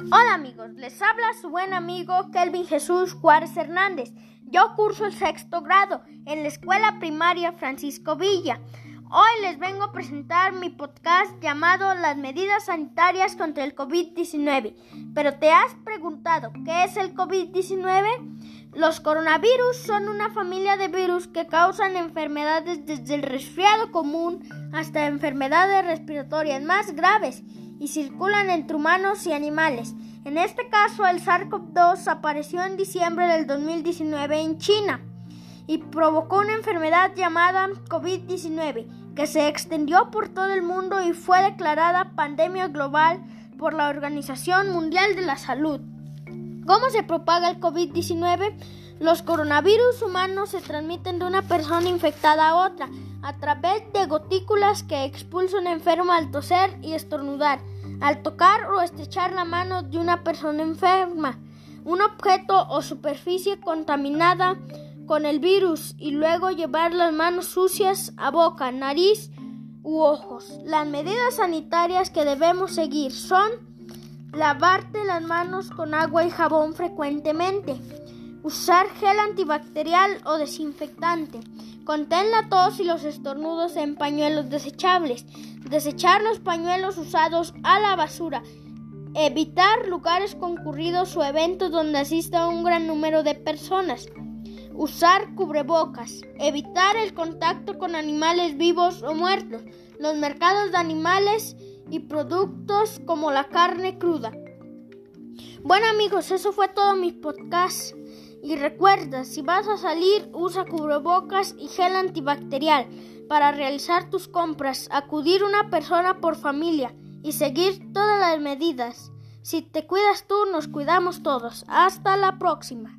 Hola amigos, les habla su buen amigo Kelvin Jesús Juárez Hernández. Yo curso el sexto grado en la escuela primaria Francisco Villa. Hoy les vengo a presentar mi podcast llamado Las medidas sanitarias contra el COVID-19. Pero te has preguntado, ¿qué es el COVID-19? Los coronavirus son una familia de virus que causan enfermedades desde el resfriado común hasta enfermedades respiratorias más graves y circulan entre humanos y animales. En este caso, el SARS-CoV-2 apareció en diciembre del 2019 en China y provocó una enfermedad llamada COVID-19 que se extendió por todo el mundo y fue declarada pandemia global por la Organización Mundial de la Salud. ¿Cómo se propaga el COVID-19? Los coronavirus humanos se transmiten de una persona infectada a otra a través de gotículas que expulsa un enfermo al toser y estornudar, al tocar o estrechar la mano de una persona enferma, un objeto o superficie contaminada con el virus y luego llevar las manos sucias a boca, nariz u ojos. Las medidas sanitarias que debemos seguir son lavarte las manos con agua y jabón frecuentemente, usar gel antibacterial o desinfectante, Contén la tos y los estornudos en pañuelos desechables. Desechar los pañuelos usados a la basura. Evitar lugares concurridos o eventos donde asista un gran número de personas. Usar cubrebocas. Evitar el contacto con animales vivos o muertos. Los mercados de animales y productos como la carne cruda. Bueno amigos, eso fue todo mi podcast. Y recuerda, si vas a salir, usa cubrebocas y gel antibacterial para realizar tus compras, acudir una persona por familia y seguir todas las medidas. Si te cuidas tú, nos cuidamos todos. Hasta la próxima.